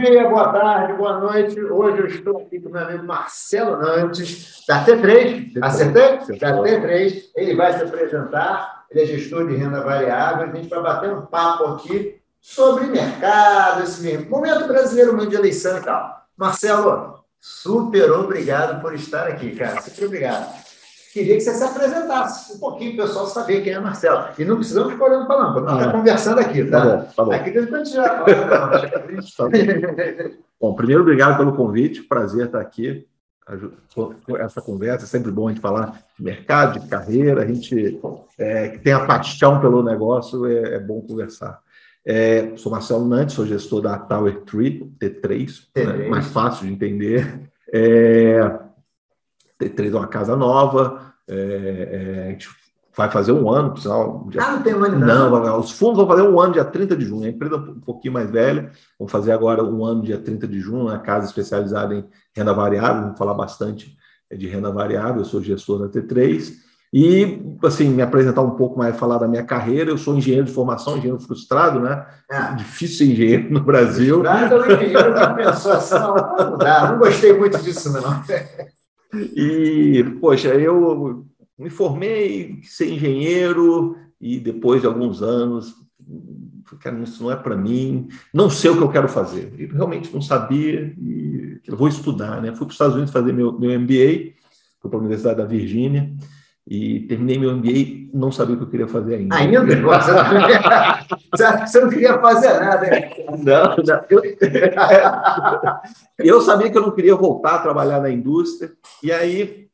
dia, boa tarde, boa noite. Hoje eu estou aqui com meu amigo Marcelo Nantes, da T3. Acertei? Da T3. Ele vai se apresentar. Ele é gestor de renda variável. A gente vai bater um papo aqui sobre mercado, esse momento brasileiro, momento de eleição e tal. Marcelo, super obrigado por estar aqui, cara. Super obrigado queria que você se apresentasse um pouquinho, o pessoal saber quem é Marcelo. E não precisamos ficar olhando para não, para não ficar conversando aqui, tá? Tá bom, tá bom. Aqui depois a gente já fala. bom, primeiro, obrigado pelo convite, prazer estar aqui. Essa conversa é sempre bom a gente falar de mercado, de carreira, a gente é, que tem a paixão pelo negócio, é, é bom conversar. É, sou Marcelo Nantes, sou gestor da Tower Tree, T3, T3. Né, mais fácil de entender. É, T3 é uma casa nova, é, é, a gente vai fazer um ano, pessoal. Ah, não tem um ano não. não. Os fundos vão fazer um ano dia 30 de junho. A empresa um pouquinho mais velha, vamos fazer agora um ano dia 30 de junho, uma casa especializada em renda variável, vamos falar bastante de renda variável, eu sou gestor da T3. E, assim, me apresentar um pouco mais, falar da minha carreira. Eu sou engenheiro de formação, engenheiro frustrado, né? É. Difícil ser engenheiro no Brasil. Frustrado ou engenheiro que pensou assim, não, não, não gostei muito disso, não. E, poxa, eu me formei, ser engenheiro, e depois de alguns anos, isso não é para mim, não sei o que eu quero fazer. Eu realmente não sabia, e eu vou estudar, né? Fui para os Estados Unidos fazer meu, meu MBA, fui para a Universidade da Virgínia, e terminei meu MBA, não sabia o que eu queria fazer ainda. Ainda? Você não queria, você não queria fazer nada. Hein? Não, não. Eu, eu sabia que eu não queria voltar a trabalhar na indústria, e aí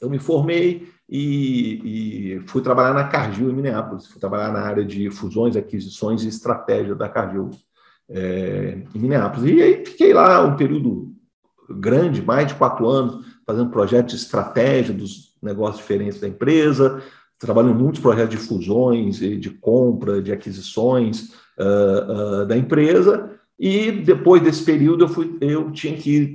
eu me formei e, e fui trabalhar na Cargill em Minneapolis. Fui trabalhar na área de fusões, aquisições e estratégia da Cargill é, em Minneapolis. E aí fiquei lá um período grande, mais de quatro anos, fazendo projetos de estratégia dos negócios diferentes da empresa, trabalho em muitos projetos de fusões, de compra, de aquisições uh, uh, da empresa, e depois desse período eu, fui, eu tinha que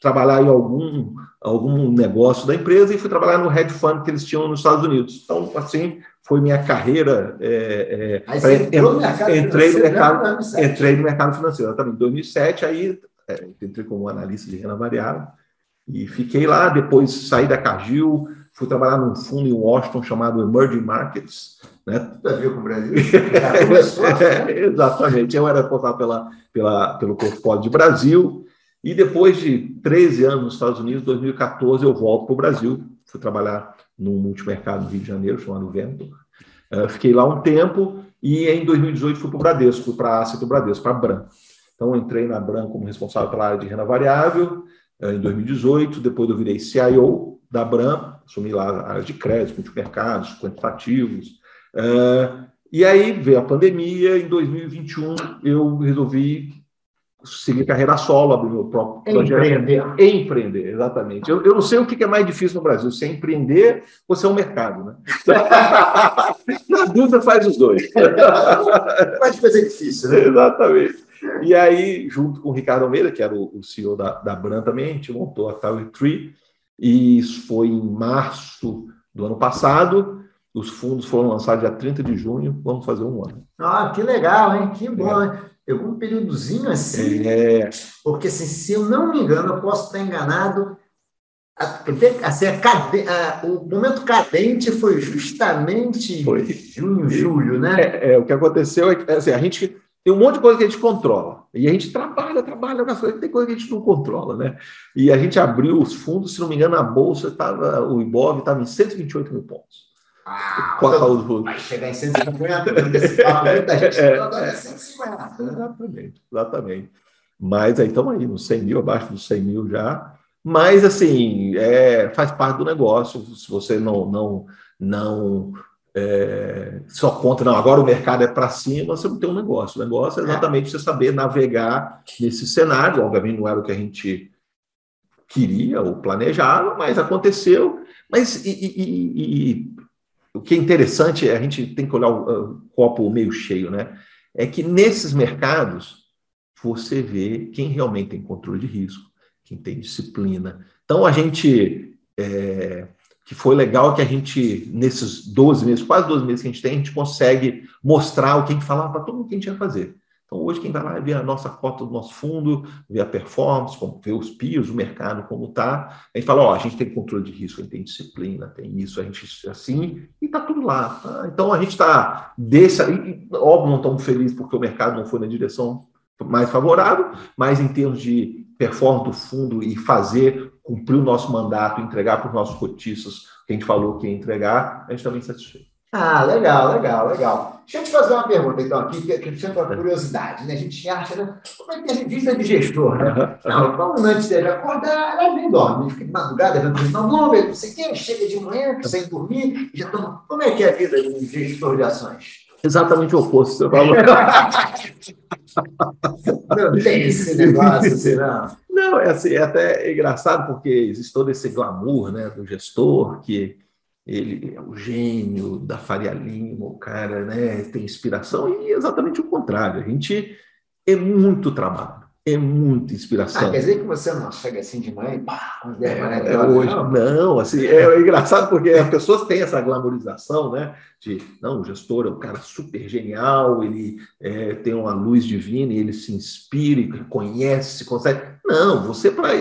trabalhar em algum, algum negócio da empresa e fui trabalhar no hedge fund que eles tinham nos Estados Unidos. Então, assim, foi minha carreira. É, é, pra, entrei, no mercado, entrei no mercado financeiro. Também em 2007, aí é, entrei como analista de renda variável e fiquei lá. Depois saí da Cargill, fui trabalhar num fundo em Washington chamado Emerging Markets. Né? Tudo a ver com o Brasil. é, exatamente. Eu era responsável pela, pela, pelo portfólio de Brasil. E depois de 13 anos nos Estados Unidos, 2014, eu volto para o Brasil. Fui trabalhar num multimercado no Rio de Janeiro, chamado Vento. Uh, fiquei lá um tempo e em 2018 fui para o Bradesco, fui para a Asset do Bradesco, para a Bran. Então, entrei na Bran como responsável pela área de renda variável uh, em 2018. Depois eu virei CIO da Bram, assumi lá a área de crédito, multimercados, quantitativos. Uh, e aí veio a pandemia, em 2021 eu resolvi seguir carreira solo, abrir meu próprio projeto. Empreender. Empreender, exatamente. Eu, eu não sei o que é mais difícil no Brasil, se é empreender ou se é o um mercado. Né? Na dúvida, faz os dois. Mais coisa difícil, né? Exatamente. E aí, junto com o Ricardo Almeida, que era o, CEO da, da Bran também, a gente montou a Tower Tree, e isso foi em março do ano passado. Os fundos foram lançados dia 30 de junho, vamos fazer um ano. Ah, que legal, hein? Que bom, é. hein? Pegou um períodozinho assim. É. Porque, assim, se eu não me engano, eu posso estar enganado. Assim, a cade... a... o momento cadente foi justamente foi. junho, julho, né? É, é, o que aconteceu é que assim, a gente tem um monte de coisa que a gente controla. E a gente trabalha, trabalha com as coisas, tem coisa que a gente não controla, né? E a gente abriu os fundos, se não me engano, a bolsa estava, o Ibov estava em 128 mil pontos. Ah, então, vai chegar em 150, muita gente é, é, 150. Exatamente, exatamente. Mas aí estamos aí, nos 100 mil, abaixo dos 100 mil já. Mas, assim, é, faz parte do negócio. Se você não, não, não é, só conta, não, agora o mercado é para cima, você não tem um negócio. O negócio é exatamente você saber navegar nesse cenário. Obviamente não era o que a gente queria ou planejava, mas aconteceu. Mas e, e, e, o que é interessante, a gente tem que olhar o, o copo meio cheio, né? É que nesses mercados você vê quem realmente tem controle de risco, quem tem disciplina. Então a gente é, que foi legal que a gente, nesses 12 meses, quase 12 meses que a gente tem, a gente consegue mostrar o que a gente falava para todo mundo que a gente ia fazer. Então, hoje, quem vai lá vê a nossa cota do nosso fundo, vê a performance, vê os PIOs, o mercado como está, a gente fala, ó, a gente tem controle de risco, a gente tem disciplina, tem isso, a gente assim, e está tudo lá. Tá? Então, a gente está desse... E, óbvio, não estamos felizes porque o mercado não foi na direção mais favorável, mas em termos de performance do fundo e fazer cumprir o nosso mandato, entregar para os nossos cotistas que a gente falou que ia entregar, a gente também satisfeito. Ah, legal, legal, legal. Deixa eu te fazer uma pergunta, então, aqui, que, que sempre uma curiosidade, né? A gente acha, né? Como é que a vida de gestor, né? Não, como antes dele acordar, ela vem dorme, fica de madrugada, vendo não Bloomberg, não sei o quê, chega de manhã, sem dormir, já toma. Como é que é a vida de gestor de ações? Exatamente o oposto, você falou. não tem esse negócio, assim, não. Não, é, assim, é até engraçado, porque existe todo esse glamour né, do gestor, que ele é o gênio da Faria Lima, o cara né, tem inspiração, e exatamente o contrário. A gente é muito trabalho, é muita inspiração. Ah, quer dizer que você não chega assim de manhã e pá, é, é, hoje, não, não assim, é, é engraçado porque as pessoas têm essa glamorização, né? De, não, o gestor é um cara super genial, ele é, tem uma luz divina e ele se inspira, conhece, consegue. Não, você para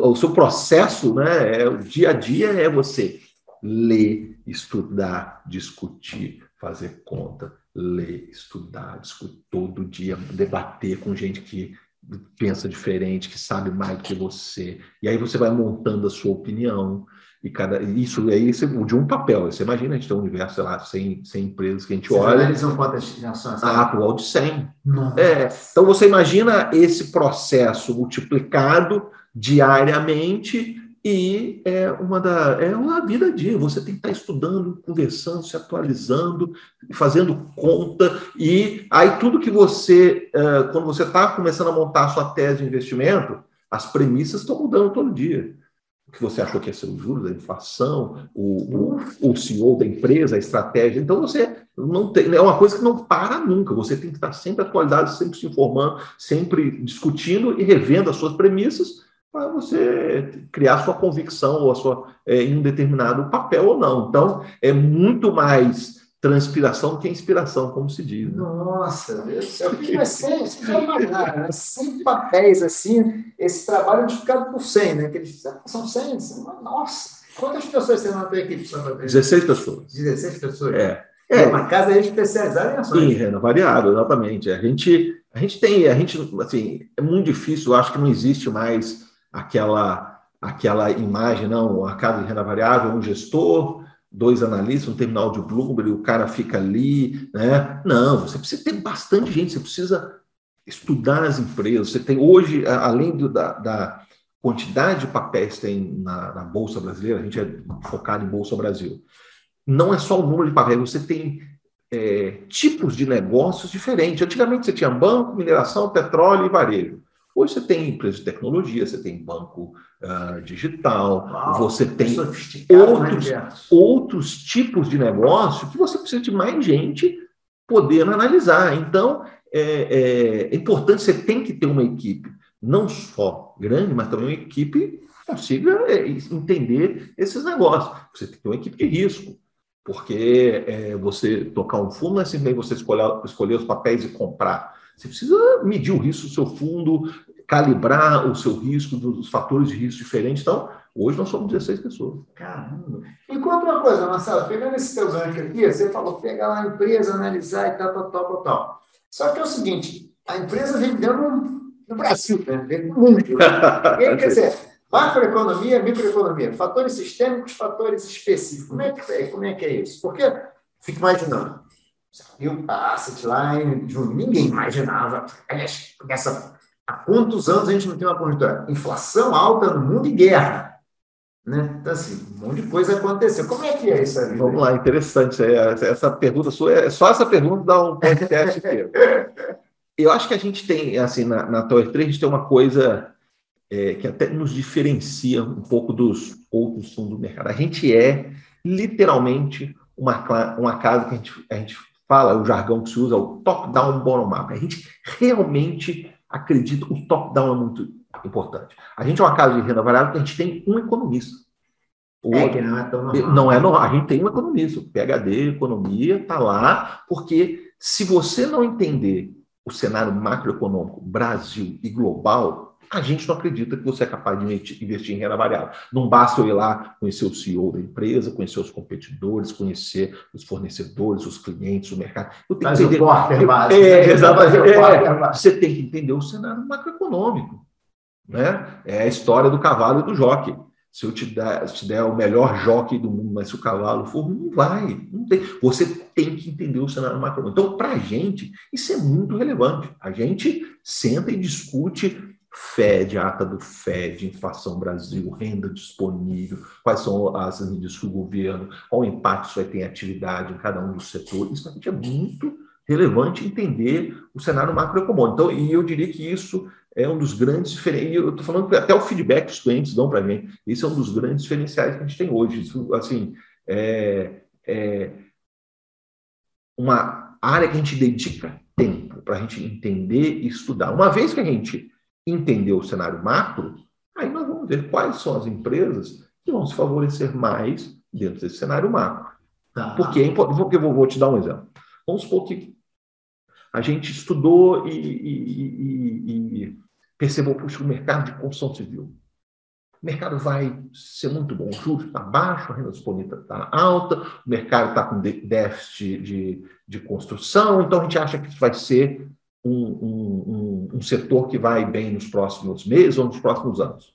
o seu processo, né? É, o dia a dia é você ler, estudar, discutir, fazer conta, ler, estudar, discutir todo dia, debater com gente que pensa diferente, que sabe mais do que você. E aí você vai montando a sua opinião. E cada, isso aí de um papel. Você imagina, a gente tem um universo, sei lá, 100, 100 empresas que a gente Vocês olha. analisam quantas ações? Ah, atual de 100. É, então você imagina esse processo multiplicado diariamente e é uma da é uma vida a dia. Você tem que estar estudando, conversando, se atualizando, fazendo conta e aí tudo que você é, quando você está começando a montar a sua tese de investimento, as premissas estão mudando todo dia. O que você achou que ia ser o juros, a inflação, o, o, o CEO da empresa, a estratégia. Então você não tem, é uma coisa que não para nunca. Você tem que estar sempre atualizado, sempre se informando, sempre discutindo e revendo as suas premissas para você criar sua convicção ou a sua, é, em um determinado papel ou não. Então, é muito mais transpiração do que inspiração, como se diz. Né? Nossa, Deus céu, que vai ser, imaginar, né? 100 papéis assim, esse trabalho multiplicado por 100, né? Que eles, são 100, nossa, quantas pessoas você não tem aqui? 16 pessoas. 16 pessoas? É. É, uma casa especializada em ações. Sim, renda variável, exatamente. A gente, a gente tem, a gente, assim, é muito difícil, eu acho que não existe mais aquela aquela imagem, não, a casa de renda variável, um gestor, dois analistas, um terminal de Bloomberg, o cara fica ali, né? Não, você precisa ter bastante gente, você precisa estudar as empresas. Você tem hoje, além do, da, da, quantidade de papéis que tem na, na, Bolsa Brasileira, a gente é focado em Bolsa Brasil, não é só o número de papéis, você tem é, tipos de negócios diferentes. Antigamente você tinha banco, mineração, petróleo e varejo. Hoje você tem empresa de tecnologia, você tem banco uh, digital, Uau, você tem né, outros, né, outros tipos de negócio que você precisa de mais gente podendo analisar. Então, é, é, é importante, você tem que ter uma equipe, não só grande, mas também uma equipe que consiga é, entender esses negócios. Você tem que ter uma equipe de risco, porque é, você tocar um fundo não é simplesmente você escolher, escolher os papéis e comprar. Você precisa medir o risco do seu fundo, calibrar o seu risco dos fatores de risco diferentes. Então, hoje nós somos 16 pessoas. Caramba! E conta uma coisa, Marcelo, pegando esse teu gancho aqui, você falou pegar lá a empresa, analisar e tal, tal, tal, tal, tal. Só que é o seguinte, a empresa vendendo no Brasil, né? Vende no mundo. e aí, quer dizer, macroeconomia, microeconomia, fatores sistêmicos, fatores específicos. Como é que é, como é, que é isso? Porque, fico imaginando, viu a Asset Line, ninguém imaginava, aliás, essa Há quantos anos a gente não tem uma conjuntura? Inflação alta no mundo e guerra. Né? Então, assim, um monte de coisa aconteceu. Como é que é isso aí? Vamos lá, interessante. É, essa pergunta sua, é só essa pergunta dá um podcast inteiro. Eu acho que a gente tem, assim, na, na Tower 3, a gente tem uma coisa é, que até nos diferencia um pouco dos outros fundos do mercado. A gente é literalmente uma, uma casa que a gente, a gente fala, o jargão que se usa, o top-down, bottom-up. A gente realmente acredito, o top-down é muito importante. A gente é uma casa de renda variável que a gente tem um economista. O é, outro, não é tão normal. Não é normal. A gente tem um economista. PHD, economia, está lá, porque se você não entender o cenário macroeconômico Brasil e global, a gente não acredita que você é capaz de investir em renda variável. Não basta eu ir lá conhecer o CEO da empresa, conhecer os competidores, conhecer os fornecedores, os clientes, o mercado. Eu tenho Faz que entender... o porter básico. É, né? exatamente. É, você tem que entender o cenário macroeconômico. Né? É a história do cavalo e do jockey. Se eu te der, te der o melhor jockey do mundo, mas se o cavalo for, não vai. Não tem. Você tem que entender o cenário macroeconômico. Então, para a gente, isso é muito relevante. A gente senta e discute FED, ata do FED, inflação Brasil, renda disponível, quais são as medidas do governo, qual impacto isso vai ter em atividade em cada um dos setores. Isso é muito relevante entender o cenário macroeconômico. Então, e eu diria que isso é um dos grandes diferenciais. Eu estou falando que até o feedback que os clientes dão para mim. Isso é um dos grandes diferenciais que a gente tem hoje. Isso, assim, é, é uma área que a gente dedica tempo para a gente entender e estudar. Uma vez que a gente entendeu o cenário macro, aí nós vamos ver quais são as empresas que vão se favorecer mais dentro desse cenário macro. Tá. Porque, porque eu vou te dar um exemplo. Vamos supor que a gente estudou e, e, e, e percebeu, puxa, o mercado de construção civil. O mercado vai ser muito bom. O juros está baixo, a renda disponível está alta, o mercado está com déficit de, de construção, então a gente acha que isso vai ser um, um, um, setor que vai bem nos próximos meses ou nos próximos anos.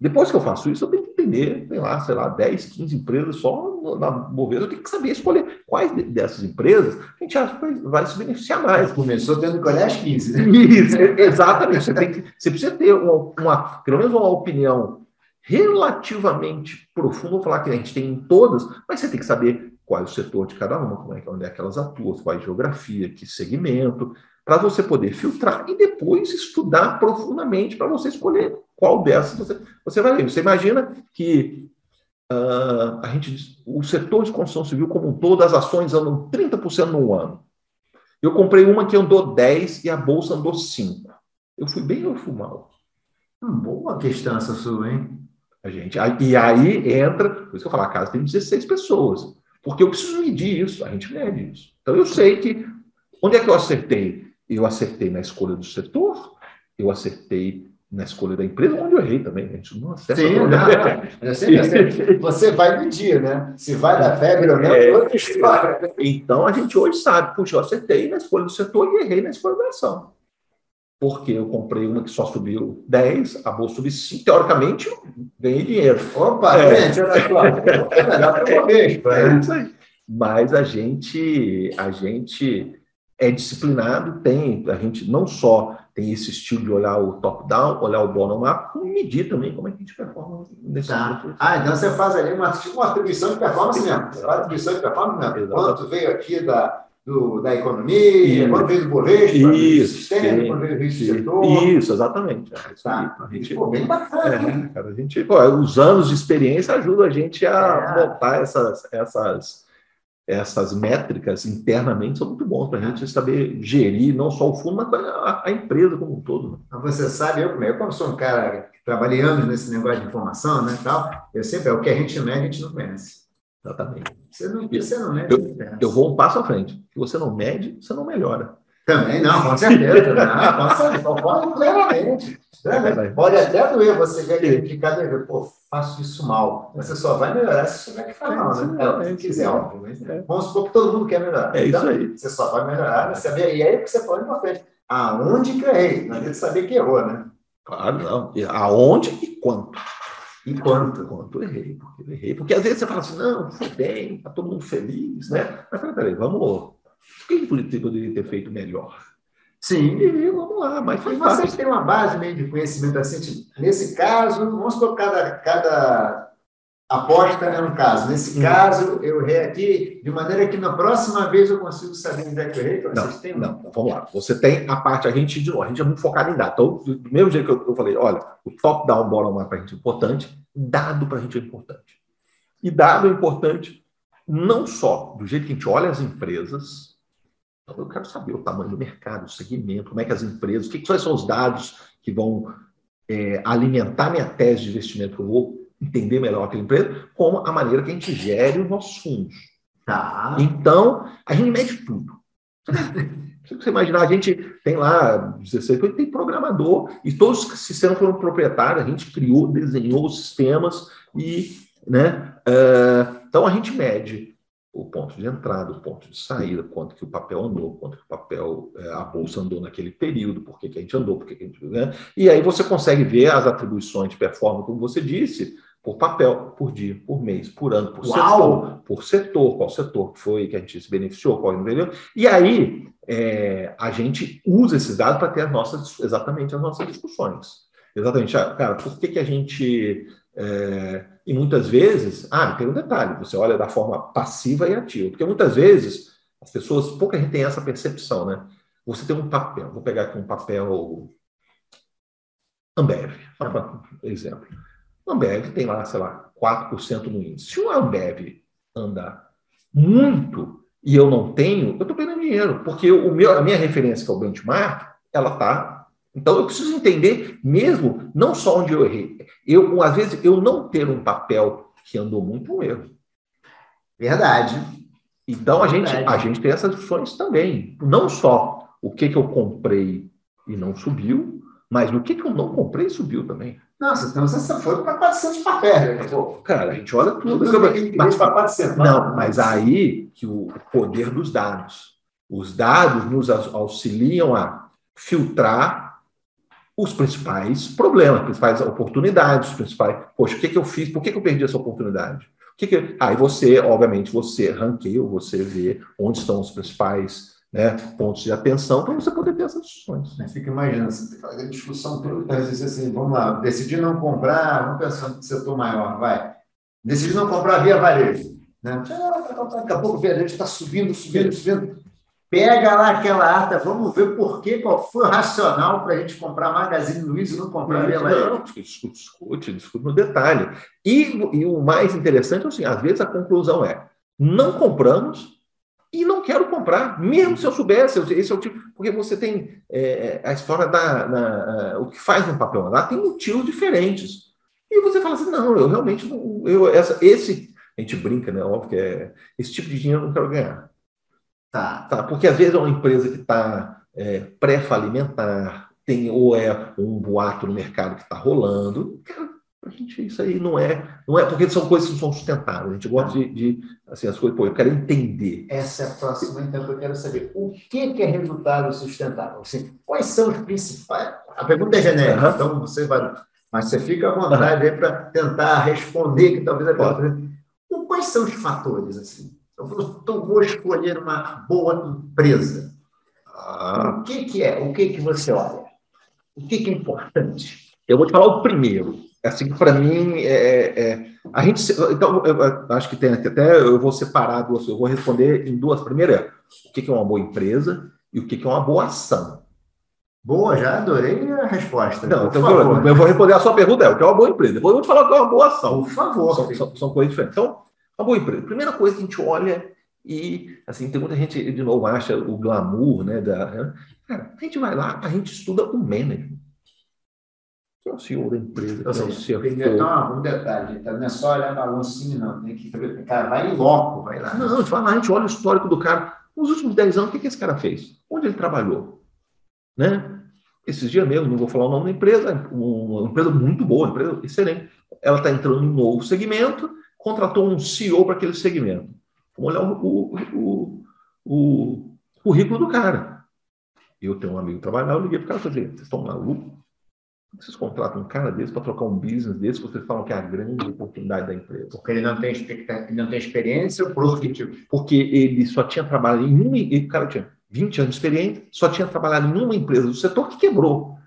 Depois que eu faço isso, eu tenho que entender, sei lá, sei lá, 10, 15 empresas só na Bovespa, eu tenho que saber escolher quais dessas empresas a gente acha que vai, se beneficiar mais. Começou tendo que olhar as 15, né? Isso, exatamente. Você, tem que, você precisa ter uma, uma, pelo menos uma opinião relativamente profunda, vou falar que a gente tem em todas, mas você tem que saber qual é o setor de cada uma, como é, onde é que elas atuam, qual é a geografia, que segmento, para você poder filtrar e depois estudar profundamente para você escolher qual dessas você, você vai ler. Você imagina que uh, a gente, o setor de construção civil como um todo, as ações andam 30% no ano. Eu comprei uma que andou 10 e a bolsa andou 5. Eu fui bem ou fui mal? Hum, boa questão essa sua, hein? A gente, e aí entra, por isso que eu falo, a casa tem 16 pessoas. Porque eu preciso medir isso, a gente mede isso. Então eu sei que. Onde é que eu acertei? Eu acertei na escolha do setor, eu acertei na escolha da empresa, onde eu errei também, gente. Não acerta Sim, não, não. Sempre, você vai medir, né? Se vai dar febre ou não, é outra história. Então a gente hoje sabe, puxa, eu acertei na escolha do setor e errei na escolha da ação. Porque eu comprei uma que só subiu 10, a bolsa subiu 5, teoricamente ganhei dinheiro. Opa, é. gente, olha só. É melhor que eu É isso aí. Mas a gente, a gente é disciplinado, tem, a gente não só tem esse estilo de olhar o top-down, olhar o bottom-up, como medir também como é que a gente performa nesse tá. Ah, então você faz ali uma, tipo uma atribuição de performance mesmo. Você faz atribuição de performance mesmo. Quanto veio aqui da, do, da economia, isso. quanto veio do Bovespa, isso, do sistema, quanto veio do setor. Isso, exatamente. É tá. A gente, pô, bem bacana. É, cara, a gente, pô, os anos de experiência ajudam a gente a é. montar essas, essas essas métricas internamente são muito bons para a gente saber gerir não só o fundo, mas a, a empresa como um todo. Né? Você sabe, eu, eu como sou um cara que trabalhei anos nesse negócio de informação, né, tal, eu sempre, é o que a gente mede, a gente não conhece. Exatamente. Você não, você não mede, eu, eu vou um passo à frente. Se você não mede, você não melhora. Também não, com certeza. não, certeza, concordo plenamente. É Pode até doer você ver aquele picado e ver, pô, faço isso mal. Você só vai melhorar se souber que faz mal, né? É, se quiser, óbvio. Mas, é. Vamos supor que todo mundo quer melhorar. É então, isso aí. Você só vai melhorar, saber. E aí o que você falou é importante. Aonde que errei? Não adianta saber que errou, né? Claro, não. E aonde e quanto. E quanto? Quanto eu errei, porque errei. Porque às vezes você fala assim, não, foi bem, está todo mundo feliz, né? Mas peraí vamos. O que poderia ter feito melhor? Sim, e vamos lá, mas fácil. Vocês têm uma base meio de conhecimento assim, tipo, nesse caso, vamos supor cada, cada aposta é um caso. Nesse hum. caso, eu errei aqui, de maneira que na próxima vez eu consigo saber onde é que eu errei. Não, vocês têm, não, não, vamos lá. Você tem a parte, a gente, de novo, a gente é muito focado em dados. Então, do mesmo jeito que eu, eu falei, olha, o top-down bottom up para a gente é importante, dado para a gente é importante. E dado é importante não só do jeito que a gente olha as empresas, então, eu quero saber o tamanho do mercado, o segmento, como é que as empresas, o que, quais são os dados que vão é, alimentar minha tese de investimento, que eu vou entender melhor aquela empresa, como a maneira que a gente gere os nossos fundos. Tá. Então, a gente mede tudo. você imaginar, a gente tem lá 16, tem programador, e todos os sistemas foram proprietários, a gente criou, desenhou os sistemas, e, né, uh, então a gente mede o ponto de entrada, o ponto de saída, quanto que o papel andou, quanto que o papel, é, a bolsa andou naquele período, por que, que a gente andou, por que, que a gente. Né? E aí você consegue ver as atribuições de performance, como você disse, por papel, por dia, por mês, por ano, por Uau! setor, por setor, qual setor foi que a gente se beneficiou, qual não entendeu. E aí é, a gente usa esses dados para ter as nossas, exatamente as nossas discussões. Exatamente, ah, cara, por que, que a gente é, e muitas vezes, ah, tem um detalhe, você olha da forma passiva e ativa, porque muitas vezes as pessoas, pouca gente tem essa percepção, né? Você tem um papel, vou pegar aqui um papel Ambev, exemplo. Ambev tem lá, sei lá, 4% no índice. Se o Ambev andar muito e eu não tenho, eu estou perdendo dinheiro, porque o meu, a minha referência, que é o benchmark, ela está então eu preciso entender mesmo não só onde eu errei. Eu, às vezes, eu não ter um papel que andou muito um erro. Verdade. Então a gente, a gente tem essas discussões também. Não só o que, que eu comprei e não subiu, mas o que, que eu não comprei e subiu também. Nossa, então você foi para 400 papéis. Né? Cara, a gente olha tudo. Mas, para 400. Não, mas aí que o poder dos dados. Os dados nos auxiliam a filtrar os principais problemas, as principais oportunidades, os principais. Poxa, o que, que eu fiz? Por que, que eu perdi essa oportunidade? O que que... Aí você, obviamente, você ranqueia, você vê onde estão os principais né, pontos de atenção para você poder ter essas discussões. Fica imaginando, você fazer discussão toda, vezes assim, vamos lá, decidir não comprar, vamos pensar no setor maior, vai. Decidir não comprar via varejo. Né? Daqui a pouco o varejo está subindo, subindo, subindo. Pega lá aquela ata, vamos ver por que, qual foi o racional para a gente comprar Magazine Luiza e não comprar Via Não, discute, discute, no detalhe. E, e o mais interessante é assim, às vezes a conclusão é, não compramos e não quero comprar, mesmo se eu soubesse, esse é o tipo, porque você tem é, a história da, o que faz no papel lá tem motivos diferentes. E você fala assim, não, eu realmente não, eu, essa, esse, a gente brinca, né? Óbvio que é, esse tipo de dinheiro eu não quero ganhar. Tá. tá. Porque às vezes é uma empresa que está é, pré-falimentar, tem, ou é um boato no mercado que está rolando. Cara, a gente, isso aí não é, não é, porque são coisas que não são sustentáveis. A gente gosta de, de assim, as coisas, pô, eu quero entender. Essa é a próxima, então, que eu quero saber. O que, que é resultado sustentável? Assim, quais são os principais? A pergunta é genérica, uhum. então você vai. Mas você fica à vontade uhum. aí para tentar responder, que talvez a pergunta. Quais são os fatores, assim? Eu vou escolher uma boa empresa. Ah. O que, que é? O que, que você olha? O que, que é importante? Eu vou te falar o primeiro. Assim, para mim, é, é, é, a gente. Então, acho que tem até. Eu vou separar duas. Eu vou responder em duas. Primeiro é o que, que é uma boa empresa e o que, que é uma boa ação. Boa, já adorei a resposta. Não, então favor. eu vou responder a sua pergunta, é o que é uma boa empresa. Depois eu vou te falar o que é uma boa ação. Por favor. São, são, são coisas diferentes. Então, uma boa empresa. Primeira coisa que a gente olha e, assim, tem muita gente, de novo, acha o glamour, né? Da, né? Cara, a gente vai lá, a gente estuda o manager. Que é o senhor da empresa, que é o senhor. Tem que um detalhe, tá? não é só olhar balancinho, não. Tem que saber, cara, vai em loco, vai lá. Não, a gente, vai lá, a gente olha o histórico do cara. Nos últimos 10 anos, o que, que esse cara fez? Onde ele trabalhou? Né? Esses dias mesmo, não vou falar o nome da empresa, uma empresa muito boa, uma empresa excelente. Ela está entrando em um novo segmento, contratou um CEO para aquele segmento. Vamos olhar o, o, o, o currículo do cara. Eu tenho um amigo trabalhar, eu liguei para o cara e falei, vocês estão malucos? Vocês contratam um cara desse para trocar um business desse, vocês falam que é a grande oportunidade da empresa. Porque ele não tem, não tem experiência ou por que tipo? Porque ele só tinha trabalhado em uma. O cara tinha 20 anos de experiência, só tinha trabalhado em uma empresa do setor que quebrou.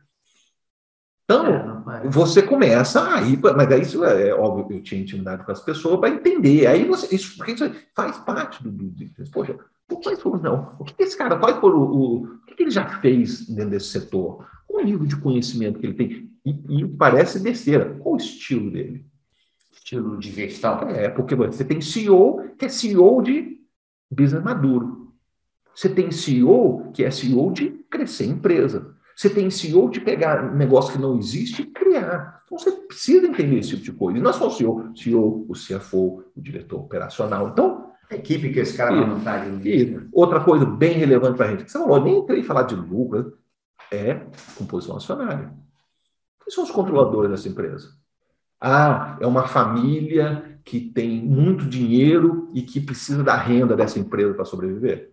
Então, é, você começa aí, mas aí isso é, é óbvio, eu tinha intimidade com as pessoas para entender. Aí você, isso, isso faz parte do, do, poxa, quais foram, não? O que, que esse cara, qual foi o, o, que, que, ele já fez dentro desse setor? Qual o nível de conhecimento que ele tem? E, e parece besteira. Qual o estilo dele? Estilo de gestão? É, porque você tem CEO que é CEO de business maduro. Você tem CEO que é CEO de crescer empresa. Você tem CEO de pegar um negócio que não existe e criar. Então você precisa entender esse tipo de coisa. E não é só o CEO, CEO, o CFO, o diretor operacional. Então, A equipe que esse cara vai montar. E outra coisa bem relevante para a gente, que você falou, nem entrei falar de lucro, é composição acionária. Quem são os controladores dessa empresa? Ah, é uma família que tem muito dinheiro e que precisa da renda dessa empresa para sobreviver.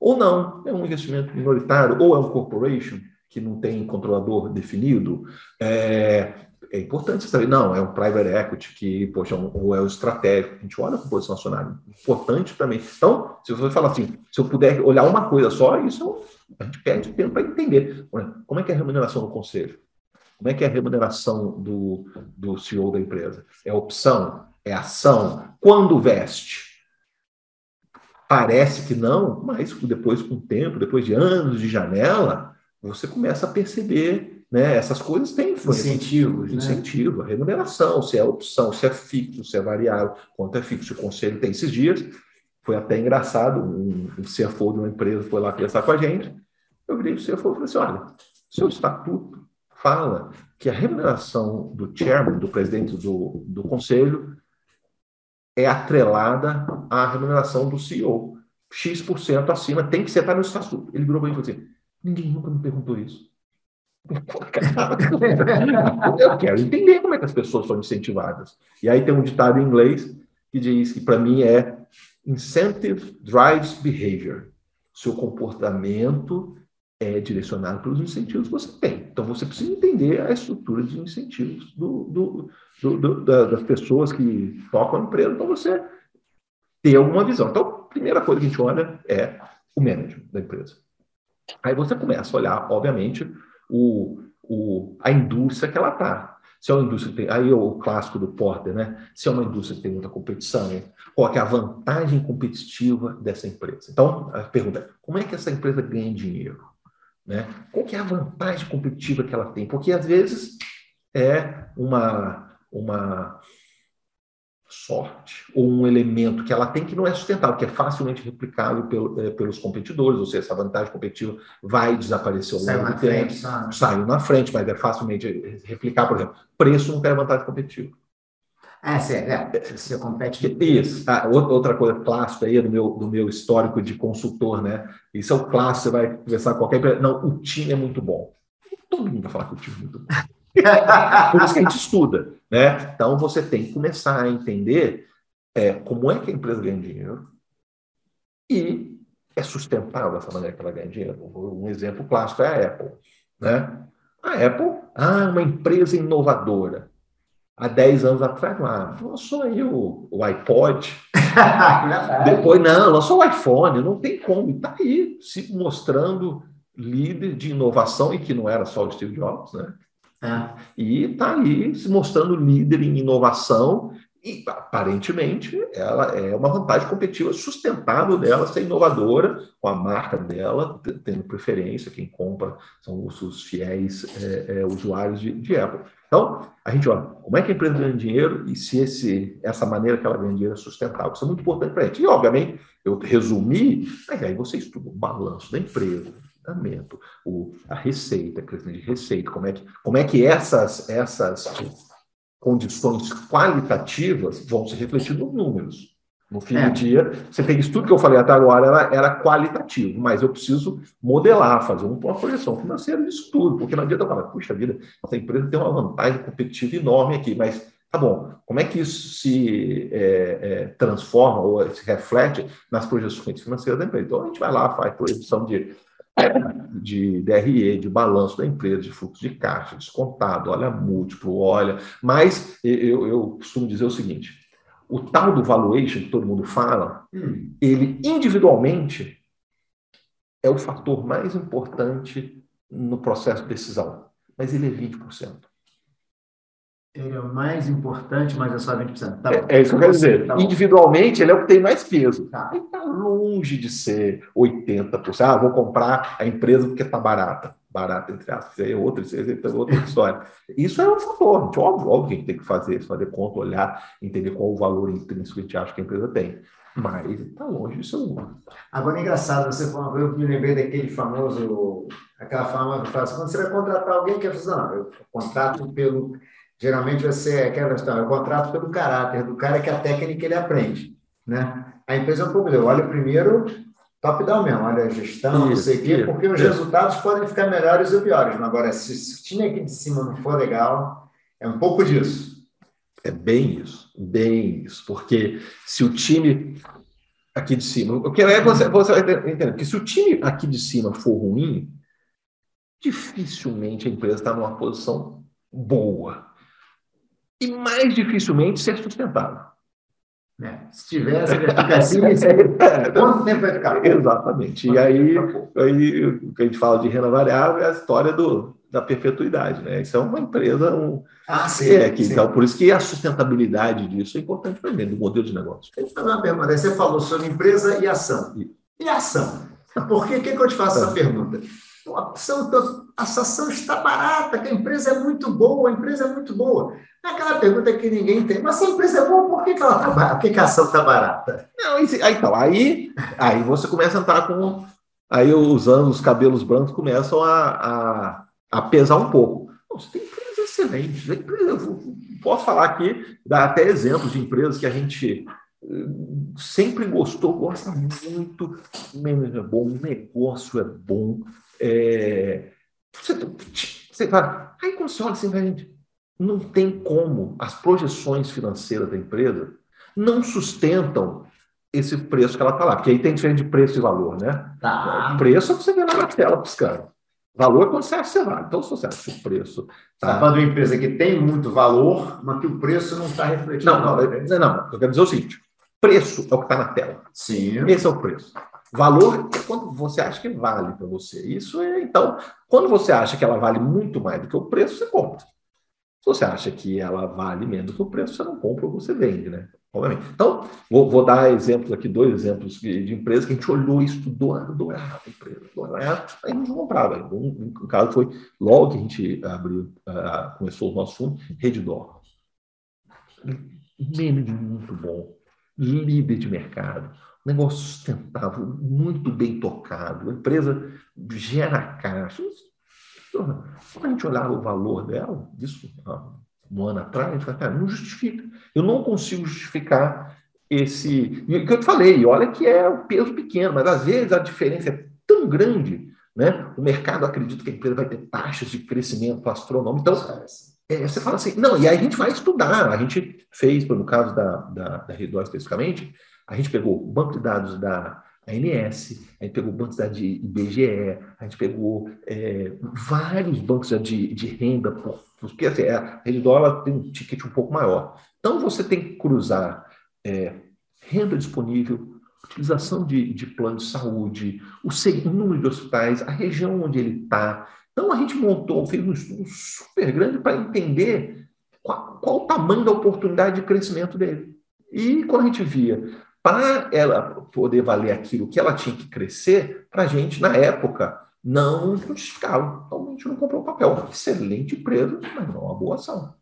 Ou não, é um investimento minoritário, ou é um corporation que não tem controlador definido. É, é importante saber, não, é um private equity que, poxa, um, ou é o estratégico. A gente olha a composição acionária, importante também. Então, se você falar assim, se eu puder olhar uma coisa só, isso a gente perde tempo para entender. Como é que é a remuneração do conselho? Como é que é a remuneração do, do CEO da empresa? É opção? É ação? Quando veste? Parece que não, mas depois, com o tempo, depois de anos de janela, você começa a perceber né? Essas coisas têm influência. Incentivos. Né? Incentivo, a remuneração, se é opção, se é fixo, se é variável, quanto é fixo. O conselho tem esses dias. Foi até engraçado, um, um CFO de uma empresa foi lá conversar com a gente. Eu virei para o CFO e falei assim: olha, seu estatuto fala que a remuneração do chairman, do presidente do, do conselho, é atrelada à remuneração do CEO. X% acima tem que ser para no estatuto. Ele virou para mim e falou assim: ninguém nunca me perguntou isso. Eu quero entender como é que as pessoas são incentivadas. E aí tem um ditado em inglês que diz que, para mim, é incentive drives behavior. Seu comportamento é direcionado pelos incentivos que você tem. Então, você precisa entender a estrutura de incentivos do, do, do, das pessoas que tocam a empresa para você ter alguma visão. Então, a primeira coisa que a gente olha é o manager da empresa. Aí você começa a olhar, obviamente, o, o, a indústria que ela está. Se é uma indústria tem, aí é o clássico do Porter, né? Se é uma indústria que tem muita competição, qual é a vantagem competitiva dessa empresa? Então, a pergunta é, como é que essa empresa ganha dinheiro? Né? Qual é a vantagem competitiva que ela tem? Porque, às vezes, é uma, uma sorte ou um elemento que ela tem que não é sustentável, que é facilmente replicável pelo, é, pelos competidores, ou seja, essa vantagem competitiva vai desaparecer ao longo do tempo. Saiu na frente, mas é facilmente replicar, por exemplo, preço não tem vantagem competitiva. É, sério, é, você compete. Isso. Ah, outra coisa clássica aí do meu, do meu histórico de consultor, né? Isso é o clássico, você vai conversar com qualquer Não, o time é muito bom. Todo mundo vai falar que o time é muito bom. Por isso que a gente estuda. Né? Então, você tem que começar a entender é, como é que a empresa ganha dinheiro e é sustentável essa maneira que ela ganha dinheiro. Um exemplo clássico é a Apple. Né? A Apple, ah, uma empresa inovadora. Há 10 anos atrás, ah, lançou aí o, o iPod. Depois, não, lançou o iPhone, não tem como. Está aí, se mostrando líder de inovação, e que não era só o Steve Jobs, né? É. E está ali se mostrando líder em inovação e, aparentemente, ela é uma vantagem competitiva sustentável dela ser inovadora, com a marca dela, tendo preferência, quem compra são os, os fiéis é, é, usuários de, de, Apple. Então, a gente olha como é que a empresa ganha dinheiro e se esse, essa maneira que ela ganha dinheiro é sustentável. Isso é muito importante para a gente. E, obviamente, eu resumi, mas aí você estuda o balanço da empresa, comportamento, o, a receita, a questão de receita, como é que, como é que essas, essas condições qualitativas vão se refletir nos números. No fim é. do dia, você tem isso tudo que eu falei até agora era, era qualitativo, mas eu preciso modelar, fazer uma projeção financeira disso tudo, porque não adianta eu falar, puxa vida, essa empresa tem uma vantagem competitiva enorme aqui, mas tá bom, como é que isso se é, é, transforma ou se reflete nas projeções financeiras da empresa? Então a gente vai lá, faz projeção de de DRE, de balanço da empresa, de fluxo de caixa, descontado, olha múltiplo, olha. Mas eu, eu costumo dizer o seguinte: o tal do valuation que todo mundo fala, hum. ele individualmente é o fator mais importante no processo de decisão, mas ele é 20%. Ele é o mais importante, mas é só 20%. Tá é, é, isso que eu quero dizer. Tá Individualmente, ele é o que tem mais peso. Tá. Ele está longe de ser 80%. Ah, vou comprar a empresa porque está barata. Barata, entre aspas. Isso aí é outra, isso é outra história. Isso é um fator. Óbvio, óbvio que a gente tem que fazer, fazer conta, olhar, entender qual o valor intrínseco que a gente acha que a empresa tem. Mas está longe de ser um. Agora é engraçado, você falou, eu me lembrei daquele famoso, aquela famosa frase, quando você vai contratar alguém, que é não, eu contrato pelo Geralmente você é aquela história, o contrato pelo caráter do cara que a técnica ele aprende. né? A empresa é um pouco, eu olho primeiro top-down mesmo, olha a gestão, não sei o quê, porque os resultados podem ficar melhores ou piores. Mas agora, se o time aqui de cima não for legal, é um pouco disso. É bem isso, bem isso. Porque se o time aqui de cima. O que é você, você vai entender que se o time aqui de cima for ruim, dificilmente a empresa está numa posição boa. E mais dificilmente ser sustentável. É, se tivesse, ficar assim, é, quanto tempo vai ficar? Exatamente. E aí, aí, o que a gente fala de renda variável é a história do, da perpetuidade, né? Isso é uma empresa, um, ah, sim, é, que, sim. Então, por isso que a sustentabilidade disso é importante para mim, do modelo de negócio. Deixa eu fazer uma pergunta. Você falou sobre empresa e ação. E ação? Por que, que, eu te faço essa é. pergunta? A ação, a ação está barata, que a empresa é muito boa, a empresa é muito boa. É aquela pergunta que ninguém tem. Mas se a empresa é boa, por que, que, ela tá barata? Por que, que a ação está barata? Não, então, aí, aí você começa a entrar com. Aí os anos, os cabelos brancos começam a, a a pesar um pouco. Você tem empresas excelentes. Eu posso falar aqui, dar até exemplos de empresas que a gente eh, sempre gostou, gosta muito, é bom, o negócio é bom. É... Você, você fala, aí quando você olha assim, gente, não tem como as projeções financeiras da empresa não sustentam esse preço que ela está lá, porque aí tem diferença de preço e valor, né? Tá. O preço é você vê na tela piscando. Valor é quando você acha lá. Então, se você acha o preço. Tá... Você está falando de uma empresa que tem muito valor, mas que o preço não está refletindo. Não, não, não, não. Eu quero dizer o seguinte: preço é o que está na tela. Sim. Esse é o preço. Valor é quando você acha que vale para você. Isso é, então, quando você acha que ela vale muito mais do que o preço, você compra. Se você acha que ela vale menos do que o preço, você não compra ou você vende, né? Obviamente. Então, vou, vou, dar exemplos aqui, dois exemplos de, empresas que a gente olhou e estudou, estudou errado a empresa, estudou errado, aí não comprava. Um, um caso foi, logo que a gente abriu, uh, começou o nosso fundo, Reddor. Manager muito bom, líder de mercado, negócio sustentável, muito bem tocado, a empresa gera caixa. Quando a gente olhava o valor dela, isso um ano atrás, a gente fala, cara, não justifica. Eu não consigo justificar esse. E o que eu te falei, olha que é um peso pequeno, mas às vezes a diferença é tão grande, né? O mercado acredita que a empresa vai ter taxas de crescimento astronômicas. Então, é, você fala assim, não, e aí a gente vai estudar. A gente fez, no caso da, da, da Redor especificamente, a gente pegou o banco de dados da ANS, a gente pegou bancos da de IBGE, a gente pegou é, vários bancos de, de renda, porque assim, a rede dólar tem um ticket um pouco maior. Então você tem que cruzar é, renda disponível, utilização de, de plano de saúde, o número de hospitais, a região onde ele está. Então a gente montou, fez um estudo super grande para entender qual, qual o tamanho da oportunidade de crescimento dele. E quando a gente via para ela poder valer aquilo que ela tinha que crescer, para a gente, na época, não justificava. Então, a gente não comprou o papel. Excelente empresa, mas não uma boa ação.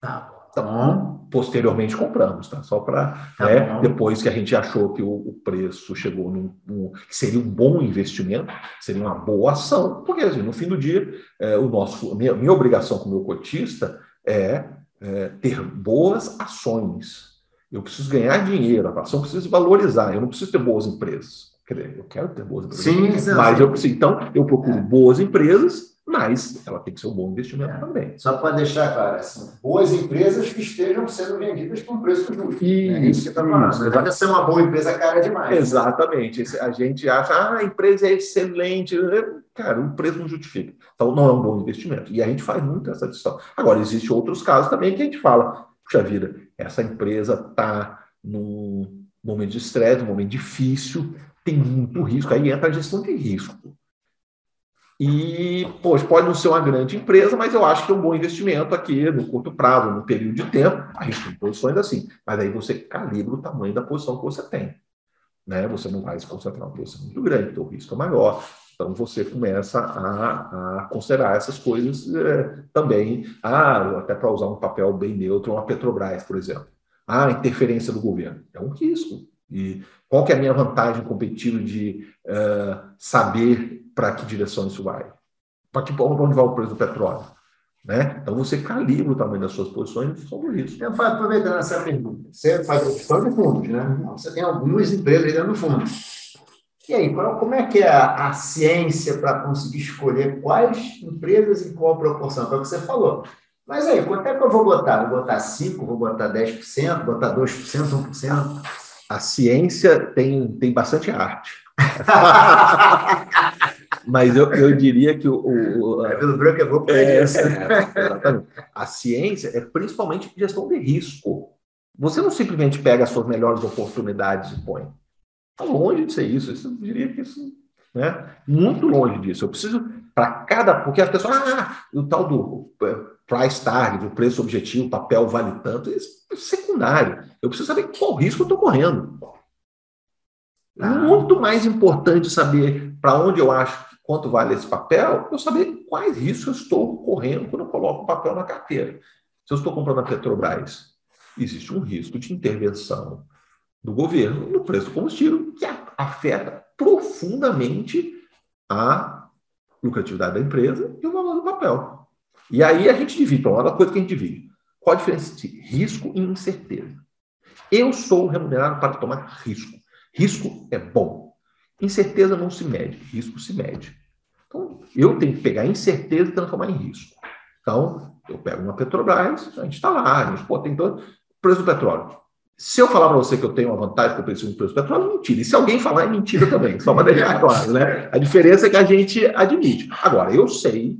Tá então, posteriormente compramos, tá? Só para tá né, depois que a gente achou que o, o preço chegou num, num, seria um bom investimento, seria uma boa ação, porque assim, no fim do dia, é, o nosso, minha, minha obrigação como cotista é, é ter boas ações eu preciso ganhar dinheiro, a ação precisa valorizar. Eu não preciso ter boas empresas. Eu quero ter boas empresas. Sim, mas sim. eu preciso. Então, eu procuro é. boas empresas, mas ela tem que ser um bom investimento é. também. Só para deixar claro, assim, boas empresas que estejam sendo vendidas com preço justo. Isso, é isso que está falando. Não ser uma boa empresa cara demais. Exatamente. Né? A gente acha, ah, a empresa é excelente. Cara, o preço não justifica. Então, não é um bom investimento. E a gente faz muito essa discussão. Agora, existem outros casos também que a gente fala, puxa vida, essa empresa está num momento de estresse, num momento difícil, tem muito risco, aí entra a gestão de risco. E, poxa, pode não ser uma grande empresa, mas eu acho que é um bom investimento aqui no curto prazo, no período de tempo. A gente tem posições assim, mas aí você calibra o tamanho da posição que você tem. Né? Você não vai se concentrar numa posição muito grande, então o risco é maior. Então você começa a, a considerar essas coisas é, também, ah, até para usar um papel bem neutro, uma Petrobras, por exemplo. Ah, interferência do governo. É um risco. E qual que é a minha vantagem competitiva de uh, saber para que direção isso vai? Para que onde vai o preço do petróleo? Né? Então você calibra o tamanho das suas posições em função do risco. Aproveitando essa pergunta, você faz gestão de fundos, né? Você tem algumas empresas dentro do fundo. E aí, como é que é a, a ciência para conseguir escolher quais empresas e qual proporção? Foi o que você falou. Mas aí, quanto é que eu vou botar? Vou botar 5%, vou botar 10%, vou botar 2%, 1%? A ciência tem, tem bastante arte. Mas eu, eu diria que o. o a, pelo branco é bom para é, isso. É, a ciência é principalmente gestão de risco. Você não simplesmente pega as suas melhores oportunidades e põe. Está longe de ser isso. Eu diria que isso. Né? Muito longe disso. Eu preciso, para cada. Porque as pessoas. Ah, o tal do é, price target, o preço objetivo, o papel vale tanto. Isso é secundário. Eu preciso saber qual risco eu estou correndo. Ah. Muito mais importante saber para onde eu acho quanto vale esse papel, eu saber quais riscos eu estou correndo quando eu coloco o papel na carteira. Se eu estou comprando a Petrobras, existe um risco de intervenção do governo no preço do combustível que afeta profundamente a lucratividade da empresa e o valor do papel. E aí a gente divide, então, uma coisa que a gente divide. Qual a diferença entre risco e incerteza? Eu sou remunerado para tomar risco. Risco é bom. Incerteza não se mede, risco se mede. Então, eu tenho que pegar incerteza e transformar em risco. Então, eu pego uma Petrobras, a gente está lá, a gente pô, tem todo preço do petróleo. Se eu falar para você que eu tenho uma vantagem que eu preço do petróleo, é mentira. E se alguém falar, é mentira também, só para deixar claro, né? A diferença é que a gente admite. Agora, eu sei,